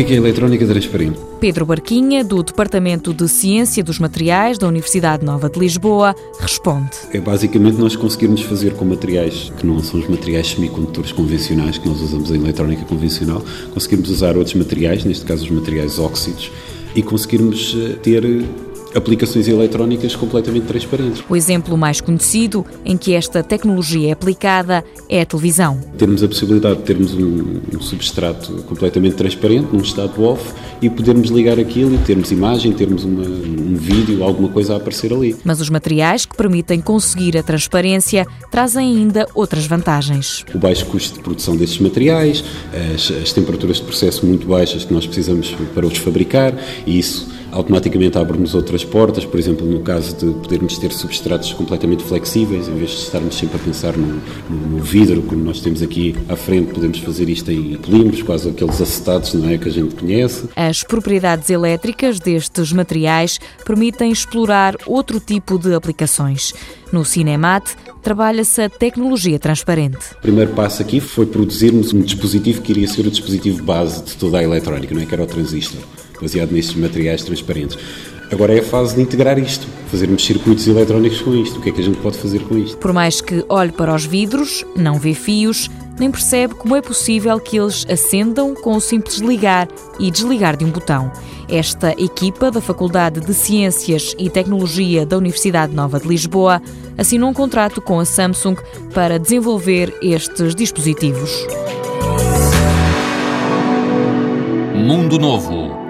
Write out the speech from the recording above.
que é que é a eletrónica transparente? Pedro Barquinha, do Departamento de Ciência dos Materiais da Universidade Nova de Lisboa, responde. É basicamente nós conseguirmos fazer com materiais que não são os materiais semicondutores convencionais que nós usamos em eletrónica convencional, conseguirmos usar outros materiais, neste caso os materiais óxidos, e conseguirmos eh, ter aplicações eletrónicas completamente transparentes. O exemplo mais conhecido em que esta tecnologia é aplicada é a televisão. Termos a possibilidade de termos um, um substrato completamente transparente, num estado off, e podermos ligar aquilo e termos imagem, termos uma, um vídeo, alguma coisa a aparecer ali. Mas os materiais que permitem conseguir a transparência trazem ainda outras vantagens. O baixo custo de produção destes materiais, as, as temperaturas de processo muito baixas que nós precisamos para os fabricar, e isso automaticamente abre-nos outras portas, por exemplo, no caso de podermos ter substratos completamente flexíveis, em vez de estarmos sempre a pensar no, no, no vidro, como nós temos aqui à frente, podemos fazer isto em polímeros, quase aqueles acetados não é, que a gente conhece. As propriedades elétricas destes materiais permitem explorar outro tipo de aplicações. No Cinemat, trabalha-se a tecnologia transparente. O primeiro passo aqui foi produzirmos um dispositivo que iria ser o dispositivo base de toda a eletrónica, não é? que era o transistor baseado nestes materiais transparentes. Agora é a fase de integrar isto, fazermos circuitos eletrónicos com isto. O que é que a gente pode fazer com isto? Por mais que olhe para os vidros, não vê fios, nem percebe como é possível que eles acendam com o simples ligar e desligar de um botão. Esta equipa da Faculdade de Ciências e Tecnologia da Universidade Nova de Lisboa assinou um contrato com a Samsung para desenvolver estes dispositivos. Mundo Novo